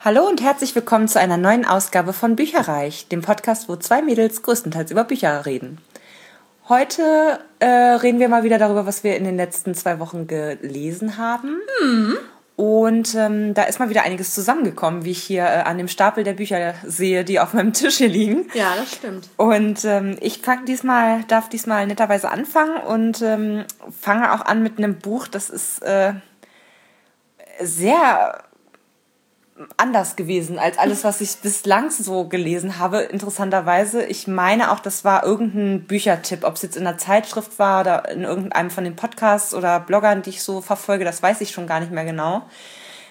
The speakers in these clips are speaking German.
Hallo und herzlich willkommen zu einer neuen Ausgabe von Bücherreich, dem Podcast, wo zwei Mädels größtenteils über Bücher reden. Heute äh, reden wir mal wieder darüber, was wir in den letzten zwei Wochen gelesen haben. Mhm. Und ähm, da ist mal wieder einiges zusammengekommen, wie ich hier äh, an dem Stapel der Bücher sehe, die auf meinem Tisch hier liegen. Ja, das stimmt. Und ähm, ich fang diesmal, darf diesmal netterweise anfangen und ähm, fange auch an mit einem Buch, das ist äh, sehr anders gewesen als alles, was ich bislang so gelesen habe. Interessanterweise, ich meine auch, das war irgendein Büchertipp, ob es jetzt in einer Zeitschrift war oder in irgendeinem von den Podcasts oder Bloggern, die ich so verfolge, das weiß ich schon gar nicht mehr genau.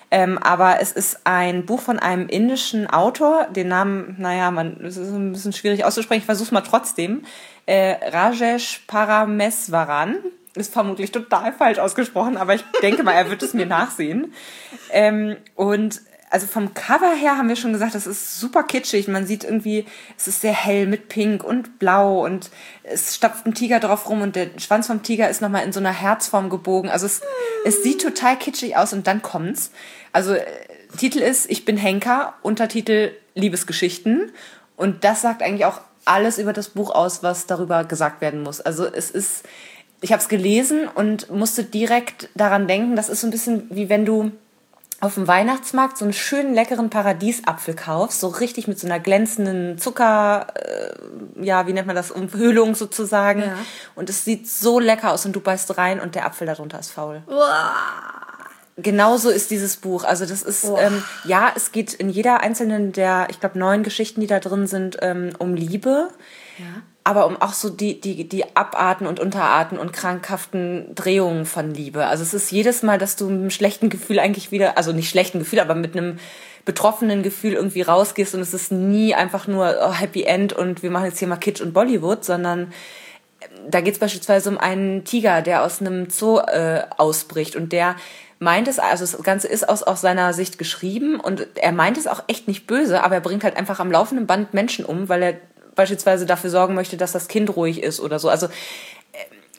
Ähm, aber es ist ein Buch von einem indischen Autor, den Namen, naja, man, es ist ein bisschen schwierig auszusprechen, ich versuche es mal trotzdem. Äh, Rajesh Parameswaran ist vermutlich total falsch ausgesprochen, aber ich denke mal, er wird es mir nachsehen. Ähm, und also vom Cover her haben wir schon gesagt, das ist super kitschig. Man sieht irgendwie, es ist sehr hell mit Pink und Blau und es stapft ein Tiger drauf rum und der Schwanz vom Tiger ist nochmal in so einer Herzform gebogen. Also es, es sieht total kitschig aus und dann kommt's. Also äh, Titel ist Ich bin Henker, Untertitel Liebesgeschichten und das sagt eigentlich auch alles über das Buch aus, was darüber gesagt werden muss. Also es ist, ich habe es gelesen und musste direkt daran denken, das ist so ein bisschen wie wenn du auf dem Weihnachtsmarkt so einen schönen leckeren Paradiesapfel kaufst, so richtig mit so einer glänzenden Zucker, äh, ja, wie nennt man das, Umhüllung sozusagen. Ja. Und es sieht so lecker aus und du beißt rein und der Apfel darunter ist faul. Uah. Genauso ist dieses Buch. Also das ist, ähm, ja, es geht in jeder einzelnen der, ich glaube, neun Geschichten, die da drin sind, ähm, um Liebe. Ja aber um auch so die, die, die Abarten und Unterarten und krankhaften Drehungen von Liebe. Also es ist jedes Mal, dass du mit einem schlechten Gefühl eigentlich wieder, also nicht schlechten Gefühl, aber mit einem betroffenen Gefühl irgendwie rausgehst und es ist nie einfach nur oh, Happy End und wir machen jetzt hier mal Kitsch und Bollywood, sondern ähm, da geht es beispielsweise um einen Tiger, der aus einem Zoo äh, ausbricht und der meint es, also das Ganze ist aus, aus seiner Sicht geschrieben und er meint es auch echt nicht böse, aber er bringt halt einfach am laufenden Band Menschen um, weil er beispielsweise dafür sorgen möchte, dass das Kind ruhig ist oder so. Also äh,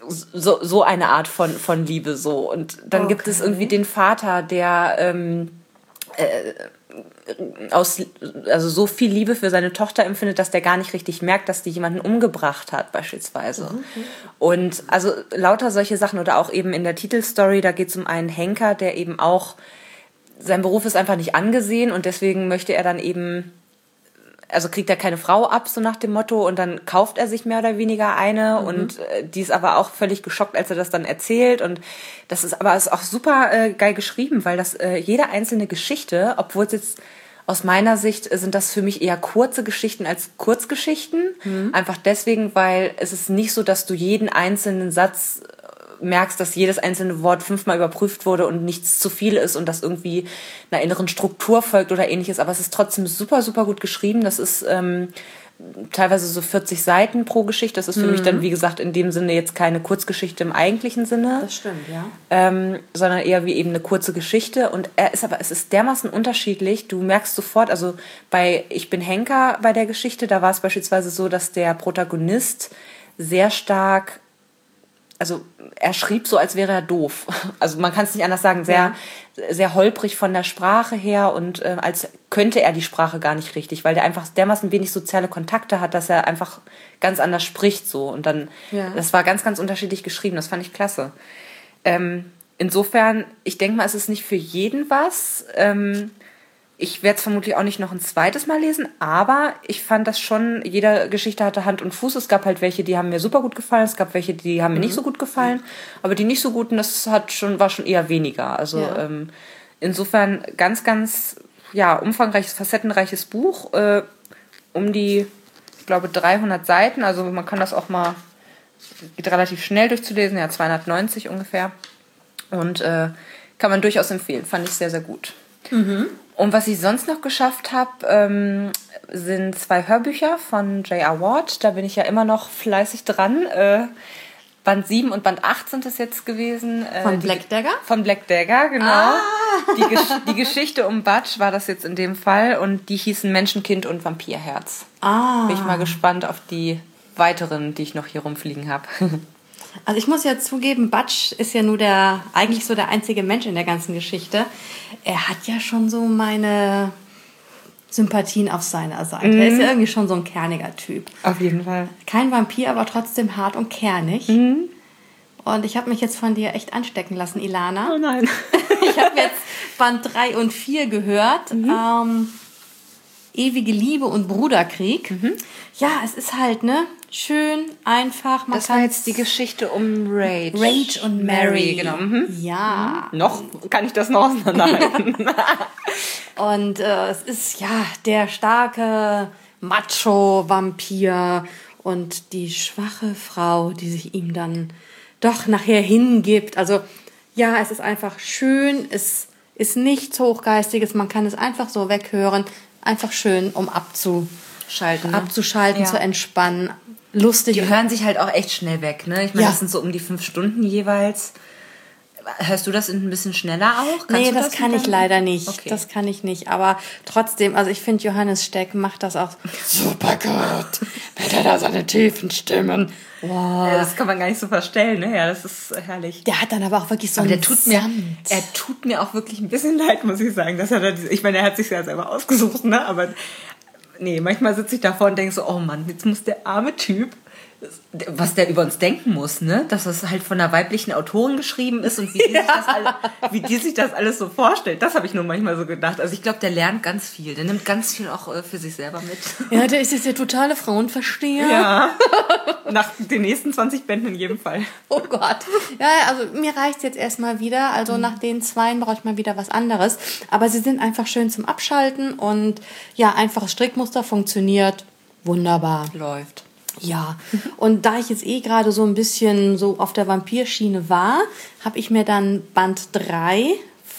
so, so eine Art von, von Liebe so. Und dann okay. gibt es irgendwie den Vater, der ähm, äh, aus, also so viel Liebe für seine Tochter empfindet, dass der gar nicht richtig merkt, dass die jemanden umgebracht hat, beispielsweise. Mhm. Und also lauter solche Sachen oder auch eben in der Titelstory, da geht es um einen Henker, der eben auch, sein Beruf ist einfach nicht angesehen und deswegen möchte er dann eben also kriegt er keine Frau ab, so nach dem Motto, und dann kauft er sich mehr oder weniger eine mhm. und äh, die ist aber auch völlig geschockt, als er das dann erzählt und das ist aber ist auch super äh, geil geschrieben, weil das äh, jede einzelne Geschichte, obwohl es jetzt aus meiner Sicht sind das für mich eher kurze Geschichten als Kurzgeschichten. Mhm. Einfach deswegen, weil es ist nicht so, dass du jeden einzelnen Satz merkst, dass jedes einzelne Wort fünfmal überprüft wurde und nichts zu viel ist und das irgendwie einer inneren Struktur folgt oder ähnliches. Aber es ist trotzdem super, super gut geschrieben. Das ist ähm, teilweise so 40 Seiten pro Geschichte. Das ist für mhm. mich dann, wie gesagt, in dem Sinne jetzt keine Kurzgeschichte im eigentlichen Sinne. Das stimmt, ja. Ähm, sondern eher wie eben eine kurze Geschichte. Und er ist aber, es ist dermaßen unterschiedlich. Du merkst sofort, also bei Ich bin Henker bei der Geschichte, da war es beispielsweise so, dass der Protagonist sehr stark also er schrieb so, als wäre er doof. Also man kann es nicht anders sagen, sehr, ja. sehr holprig von der Sprache her und äh, als könnte er die Sprache gar nicht richtig, weil der einfach dermaßen wenig soziale Kontakte hat, dass er einfach ganz anders spricht so. Und dann, ja. das war ganz, ganz unterschiedlich geschrieben. Das fand ich klasse. Ähm, insofern, ich denke mal, es ist nicht für jeden was. Ähm, ich werde es vermutlich auch nicht noch ein zweites Mal lesen, aber ich fand das schon, jede Geschichte hatte Hand und Fuß. Es gab halt welche, die haben mir super gut gefallen, es gab welche, die haben mir mhm. nicht so gut gefallen, aber die nicht so guten, das hat schon, war schon eher weniger. Also ja. ähm, insofern ganz, ganz ja, umfangreiches, facettenreiches Buch, äh, um die, ich glaube, 300 Seiten. Also man kann das auch mal, geht relativ schnell durchzulesen, ja, 290 ungefähr. Und äh, kann man durchaus empfehlen, fand ich sehr, sehr gut. Mhm. Und was ich sonst noch geschafft habe, ähm, sind zwei Hörbücher von J.R. Ward. Da bin ich ja immer noch fleißig dran. Äh, Band 7 und Band 8 sind es jetzt gewesen. Äh, von Black Dagger? Von Black Dagger, genau. Ah. Die, Gesch die, Geschichte um Butch war das jetzt in dem Fall und die hießen Menschenkind und Vampirherz. Ah. Bin ich mal gespannt auf die weiteren, die ich noch hier rumfliegen habe. Also ich muss ja zugeben, Butch ist ja nur der, eigentlich so der einzige Mensch in der ganzen Geschichte. Er hat ja schon so meine Sympathien auf seiner Seite. Er ist ja irgendwie schon so ein kerniger Typ. Auf jeden Fall. Kein Vampir, aber trotzdem hart und kernig. Und ich habe mich jetzt von dir echt anstecken lassen, Ilana. Oh nein. Ich habe jetzt Band 3 und 4 gehört. Mhm. Ähm, Ewige Liebe und Bruderkrieg. Mhm. Ja, es ist halt, ne? Schön, einfach. Man Das war jetzt die Geschichte um Rage. Rage und Mary. genau. Mhm. Ja. Noch kann ich das noch auseinanderhalten. Und äh, es ist ja der starke Macho-Vampir und die schwache Frau, die sich ihm dann doch nachher hingibt. Also ja, es ist einfach schön, es ist nichts Hochgeistiges, man kann es einfach so weghören. Einfach schön, um abzu, Schalten. ne? abzuschalten, Ja. zu entspannen. Lustig. Die hören sich halt auch echt schnell weg, ne? Ich meine, Ja. das sind so um die fünf Stunden jeweils. Hörst du das ein bisschen schneller auch? Kannst nee, du das, kann ich leider nicht. Okay. Das kann ich nicht. Aber trotzdem, also ich finde, Johannes Steck macht das auch super gut. Mit er da seine tiefen Stimmen. Wow. Ja, das kann man gar nicht so verstellen, ne? Ja, das ist herrlich. Der hat dann aber auch wirklich so Aber einen der tut mir, er tut mir auch wirklich ein bisschen leid, muss ich sagen. Dass er da ich meine, er hat sich ja selber ausgesucht, ne? Aber nee, manchmal sitze ich davor und denke so, oh Mann, jetzt muss der arme Typ, was der über uns denken muss, ne? Dass das halt von einer weiblichen Autorin geschrieben ist und wie die, sich, das alle, wie die sich das alles so vorstellt. Das habe ich nur manchmal so gedacht. Also ich glaube, der lernt ganz viel. Der nimmt ganz viel auch äh, für sich selber mit. Ja, der ist jetzt der totale Frauenversteher. Ja. Nach den nächsten 20 Bänden in jedem Fall. Oh Gott. Ja, also mir reicht jetzt erstmal wieder. Also nach den Zweien brauche ich mal wieder was anderes. Aber sie sind einfach schön zum Abschalten und ja, einfaches Strickmuster funktioniert wunderbar. Läuft. Ja, und da ich jetzt eh gerade so ein bisschen so auf der Vampirschiene war, habe ich mir dann Band 3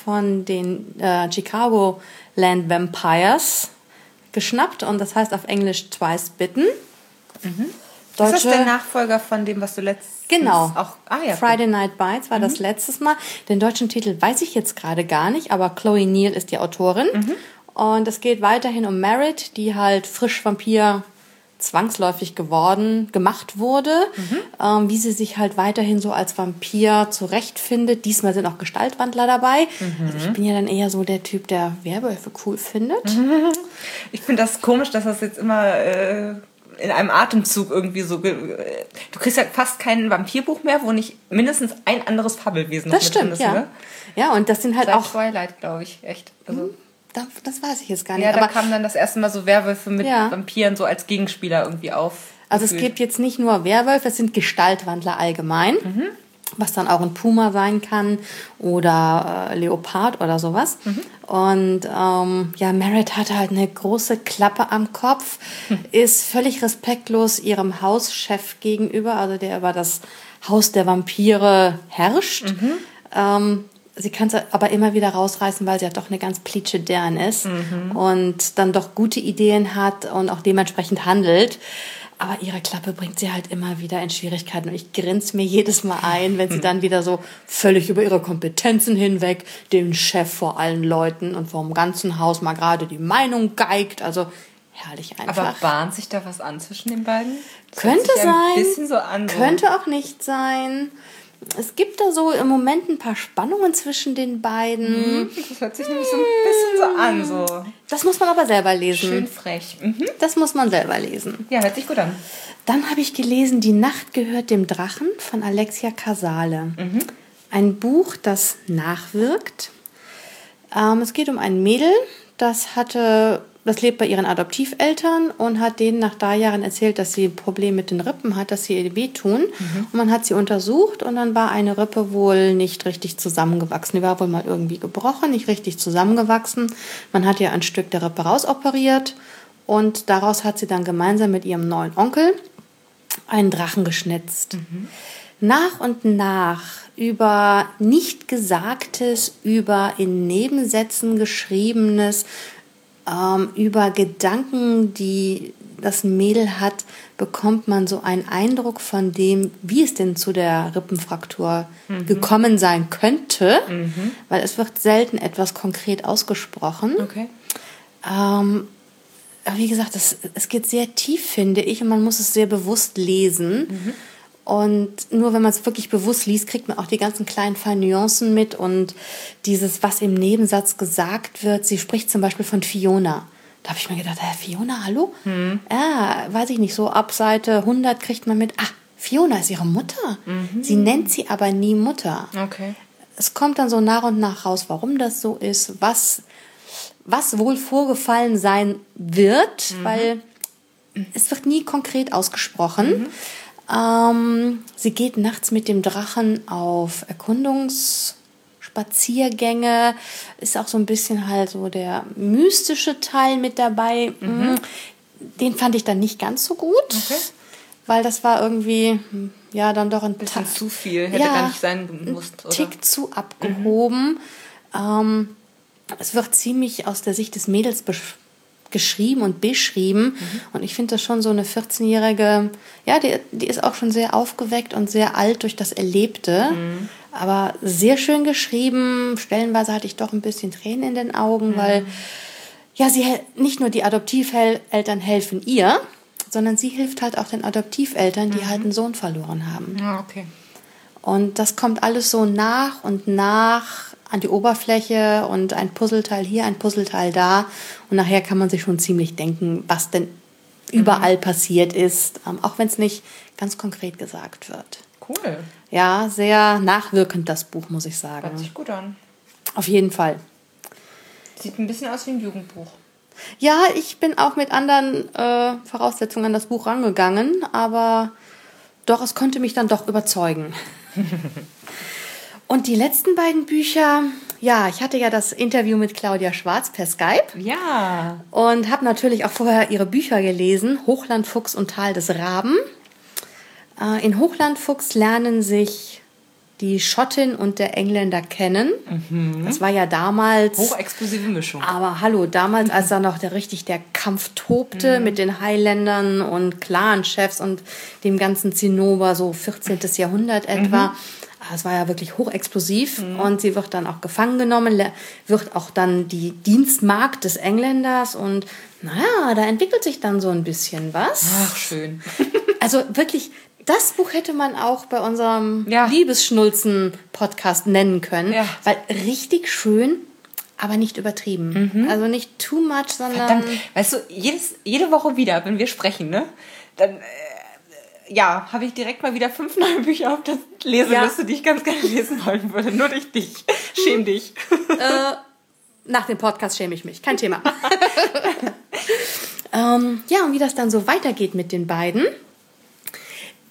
von den äh, Chicago Land Vampires geschnappt und das heißt auf Englisch Twice Bitten. Ist das der Nachfolger von dem, was du letztens Genau. auch ah, ja, Friday Night Bites war das letztes Mal. Den deutschen Titel weiß ich jetzt gerade gar nicht, aber Chloe Neal ist die Autorin. Und es geht weiterhin um Merit, die halt frisch Vampir zwangsläufig geworden, gemacht wurde, ähm, wie sie sich halt weiterhin so als Vampir zurechtfindet. Diesmal sind auch Gestaltwandler dabei. Also ich bin ja dann eher so der Typ, der Werwölfe cool findet. Ich finde das komisch, dass das jetzt immer äh, in einem Atemzug irgendwie so. äh, Du kriegst ja fast kein Vampirbuch mehr, wo nicht mindestens ein anderes Fabelwesen Das stimmt, ist, ja. oder? Ja, und das sind halt Seit auch, Twilight, glaube ich, echt. Also, da- das weiß ich jetzt gar nicht. ja, da aber kamen dann das erste Mal so Werwölfe mit Ja. Vampiren so als Gegenspieler irgendwie auf. Also es gibt jetzt nicht nur Werwölfe, es sind Gestaltwandler allgemein, was dann auch ein Puma sein kann oder äh, Leopard oder sowas. Und ähm, ja, Merit hat halt eine große Klappe am Kopf, ist völlig respektlos ihrem Hauschef gegenüber, also der über das Haus der Vampire herrscht. Ähm, sie kann es aber immer wieder rausreißen, weil sie ja doch eine ganz plitsche Dern ist und dann doch gute Ideen hat und auch dementsprechend handelt. Aber ihre Klappe bringt sie halt immer wieder in Schwierigkeiten. Und ich grinse mir jedes Mal ein, wenn sie dann wieder so völlig über ihre Kompetenzen hinweg den Chef vor allen Leuten und vor dem ganzen Haus mal gerade die Meinung geigt. Also herrlich einfach. Aber bahnt sich da was an zwischen den beiden? Das Könnte sein. So an. So. Könnte auch nicht sein. Es gibt da so im Moment ein paar Spannungen zwischen den beiden. Das hört sich nämlich so ein bisschen so an, so Das muss man aber selber lesen. schön frech. Mhm. Das muss man selber lesen. Ja, hört sich gut an. Dann habe ich gelesen Die Nacht gehört dem Drachen von Alexia Casale. Ein Buch, das nachwirkt. Ähm, es geht um ein Mädel, das hatte, das lebt bei ihren Adoptiveltern und hat denen nach drei Jahren erzählt, dass sie ein Problem mit den Rippen hat, dass sie ihr wehtun. Und man hat sie untersucht und dann war eine Rippe wohl nicht richtig zusammengewachsen. Die war wohl mal irgendwie gebrochen, nicht richtig zusammengewachsen. Man hat ihr ein Stück der Rippe rausoperiert und daraus hat sie dann gemeinsam mit ihrem neuen Onkel einen Drachen geschnitzt. Nach und nach über nicht Gesagtes, über in Nebensätzen geschriebenes, ähm, über Gedanken, die das Mädel hat, bekommt man so einen Eindruck von dem, wie es denn zu der Rippenfraktur gekommen sein könnte, weil es wird selten etwas konkret ausgesprochen. Okay. Ähm, aber wie gesagt, es, es geht sehr tief, finde ich, und man muss es sehr bewusst lesen. Und nur wenn man es wirklich bewusst liest, kriegt man auch die ganzen kleinen feinen Nuancen mit und dieses, was im Nebensatz gesagt wird. Sie spricht zum Beispiel von Fiona. Da habe ich mir gedacht, Herr Fiona, hallo? Ja, weiß ich nicht, so ab Seite 100 kriegt man mit, ah, Fiona ist ihre Mutter. Sie nennt sie aber nie Mutter. Okay. Es kommt dann so nach und nach raus, warum das so ist, was, was wohl vorgefallen sein wird, weil es wird nie konkret ausgesprochen. Ähm, sie geht nachts mit dem Drachen auf Erkundungsspaziergänge. Ist auch so ein bisschen halt so der mystische Teil mit dabei. Mm, Den fand ich dann nicht ganz so gut, weil das war irgendwie, hm, ja, dann doch ein Bisschen Ta- zu viel. Hätte Ja, gar nicht sein gemusst, oder? Tick zu abgehoben. Ähm, es wird ziemlich aus der Sicht des Mädels besch geschrieben und beschrieben. Und ich finde das schon so eine 14-jährige, ja, die, die ist auch schon sehr aufgeweckt und sehr alt durch das Erlebte. Aber sehr schön geschrieben. Stellenweise hatte ich doch ein bisschen Tränen in den Augen, weil ja, sie nicht nur die Adoptiveltern helfen ihr, sondern sie hilft halt auch den Adoptiveltern, die halt einen Sohn verloren haben. Ja, okay. Und das kommt alles so nach und nach an die Oberfläche und ein Puzzleteil hier, ein Puzzleteil da. Und nachher kann man sich schon ziemlich denken, was denn überall passiert ist, ähm, auch wenn es nicht ganz konkret gesagt wird. Cool. Ja, sehr nachwirkend das Buch, muss ich Hört sagen. sich gut an. Auf jeden Fall. Sieht ein bisschen aus wie ein Jugendbuch. Ja, ich bin auch mit anderen äh, Voraussetzungen an das Buch rangegangen, aber doch, es konnte mich dann doch überzeugen. Und die letzten beiden Bücher, ja, ich hatte ja das Interview mit Claudia Schwarz per Skype Ja. und habe natürlich auch vorher ihre Bücher gelesen, Hochlandfuchs und Tal des Raben. Äh, in Hochlandfuchs lernen sich die Schottin und der Engländer kennen. Das war ja damals. Hochexplosive Mischung. Aber hallo, damals, als da noch der richtig der Kampf tobte mit den Highlandern und Clan-Chefs und dem ganzen Zinnober, so 14. Jahrhundert etwa. Ah, Es war ja wirklich hochexplosiv und sie wird dann auch gefangen genommen, wird auch dann die Dienstmagd des Engländers und naja, da entwickelt sich dann so ein bisschen was. Ach, schön. Also wirklich, das Buch hätte man auch bei unserem Ja. Liebesschnulzen-Podcast nennen können, Ja. weil richtig schön, aber nicht übertrieben. Also nicht too much, sondern Verdammt, weißt du, jedes, jede Woche wieder, wenn wir sprechen, ne? Dann, äh, ja, habe ich direkt mal wieder fünf neue Bücher auf der Leseliste, die ich ganz gerne lesen wollen würde. Nur durch dich. Schäm dich. nach dem Podcast schäme ich mich, kein Thema. ähm, ja, und wie das dann so weitergeht mit den beiden.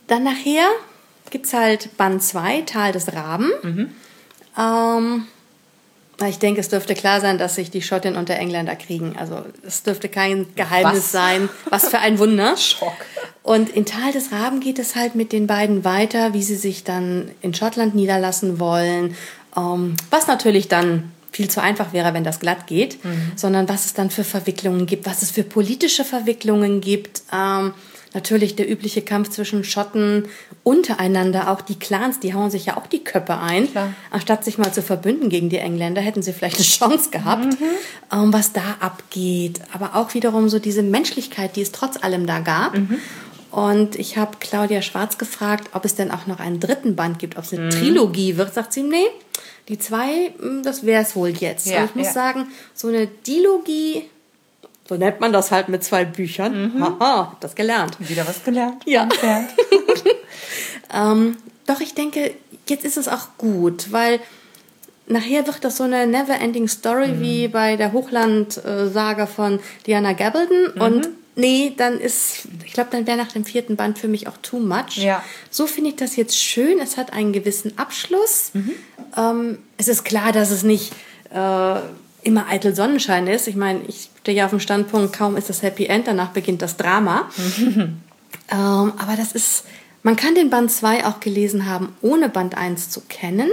Dann nachher gibt es halt Band 2, Tal des Raben. Ähm, na, ich denke, es dürfte klar sein, dass sich die Schottin und der Engländer kriegen. Also es dürfte kein Geheimnis Was? sein. Was für ein Wunder. Schock. Und in Tal des Raben geht es halt mit den beiden weiter, wie sie sich dann in Schottland niederlassen wollen. Ähm, was natürlich dann viel zu einfach wäre, wenn das glatt geht, sondern was es dann für Verwicklungen gibt, was es für politische Verwicklungen gibt. Ähm, natürlich der übliche Kampf zwischen Schotten untereinander, auch die Clans, die hauen sich ja auch die Köpfe ein. Klar. Anstatt sich mal zu verbünden gegen die Engländer, hätten sie vielleicht eine Chance gehabt, ähm, was da abgeht. Aber auch wiederum so diese Menschlichkeit, die es trotz allem da gab. Und ich habe Claudia Schwarz gefragt, ob es denn auch noch einen dritten Band gibt, ob es eine Trilogie wird. Sagt sie, nee, die zwei, mh, das wäre es wohl jetzt. Ja, Und ich muss ja. sagen, so eine Dilogie, so nennt man das halt mit zwei Büchern. Haha, hab das gelernt. Wieder was gelernt. Ja. Entfernt. Ähm, doch ich denke, jetzt ist es auch gut, weil nachher wird das so eine never-ending Story wie bei der Hochland-Saga von Diana Gabaldon. Und nee, dann ist, ich glaube, dann wäre nach dem vierten Band für mich auch too much. Ja. So finde ich das jetzt schön. Es hat einen gewissen Abschluss. Ähm, es ist klar, dass es nicht äh, immer eitel Sonnenschein ist. Ich meine, ich stehe ja auf dem Standpunkt, kaum ist das Happy End, danach beginnt das Drama. Ähm, aber das ist, man kann den Band 2 auch gelesen haben, ohne Band 1 zu kennen.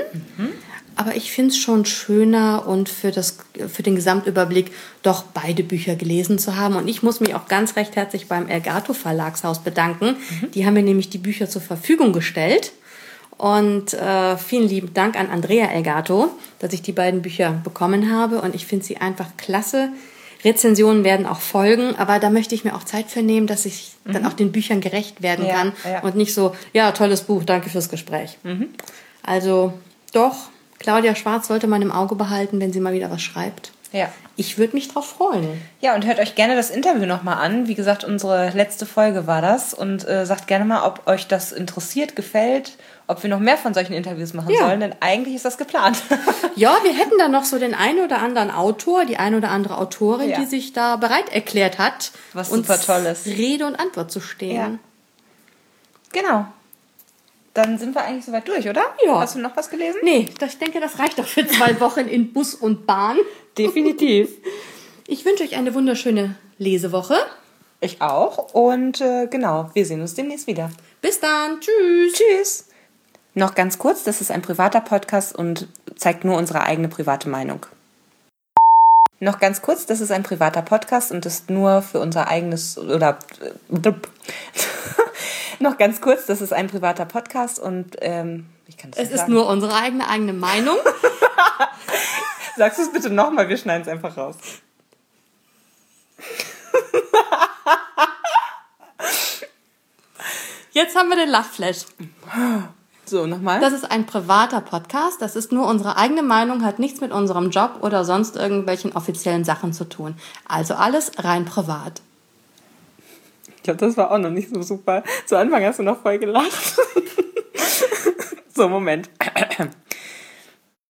Aber ich finde es schon schöner und für, das, für den Gesamtüberblick doch beide Bücher gelesen zu haben. Und ich muss mich auch ganz recht herzlich beim Elgato Verlagshaus bedanken. Die haben mir nämlich die Bücher zur Verfügung gestellt. Und äh, vielen lieben Dank an Andrea Elgato, dass ich die beiden Bücher bekommen habe. Und ich finde sie einfach klasse. Rezensionen werden auch folgen, aber da möchte ich mir auch Zeit für nehmen, dass ich dann auch den Büchern gerecht werden Mhm. Ja, kann ja. und nicht so, ja, tolles Buch, danke fürs Gespräch. Also doch, Claudia Schwarz sollte man im Auge behalten, wenn sie mal wieder was schreibt. Ja. Ich würde mich drauf freuen. Ja, und hört euch gerne das Interview nochmal an. Wie gesagt, unsere letzte Folge war das. Und äh, sagt gerne mal, ob euch das interessiert, gefällt, ob wir noch mehr von solchen Interviews machen Ja. sollen, denn eigentlich ist das geplant. Ja, wir hätten da noch so den einen oder anderen Autor, die eine oder andere Autorin, Ja. die sich da bereit erklärt hat, Was uns super toll ist. Rede und Antwort zu stehen. Ja. genau. Dann sind wir eigentlich soweit durch, oder? Ja. Hast du noch was gelesen? Nee, ich denke, das reicht doch für zwei Wochen in Bus und Bahn. Definitiv. Ich wünsche euch eine wunderschöne Lesewoche. Ich auch. Und äh, genau, wir sehen uns demnächst wieder. Bis dann. Tschüss. Tschüss. Noch ganz kurz, das ist ein privater Podcast und zeigt nur unsere eigene private Meinung. Noch ganz kurz, das ist ein privater Podcast und ist nur für unser eigenes oder noch ganz kurz, das ist ein privater Podcast und ähm, ich kann das Es ist sagen. nur unsere eigene eigene Meinung. Sagst du es bitte nochmal, wir schneiden es einfach raus. Jetzt haben wir den Lachflash. So, nochmal. Das ist ein privater Podcast. Das ist nur unsere eigene Meinung, hat nichts mit unserem Job oder sonst irgendwelchen offiziellen Sachen zu tun. Also alles rein privat. Ich glaube, das war auch noch nicht so super. Zu Anfang hast du noch voll gelacht. so, Moment.